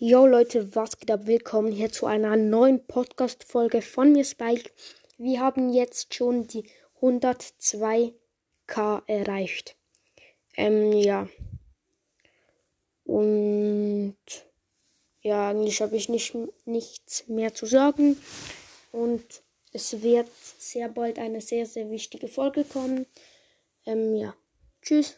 Yo Leute, was geht ab? Willkommen hier zu einer neuen Podcast-Folge von mir, Spike. Wir haben jetzt schon die 102k erreicht. Ähm, ja. Und ja, eigentlich habe ich nicht, nichts mehr zu sagen. Und es wird sehr bald eine sehr, sehr wichtige Folge kommen. Ähm, ja. Tschüss.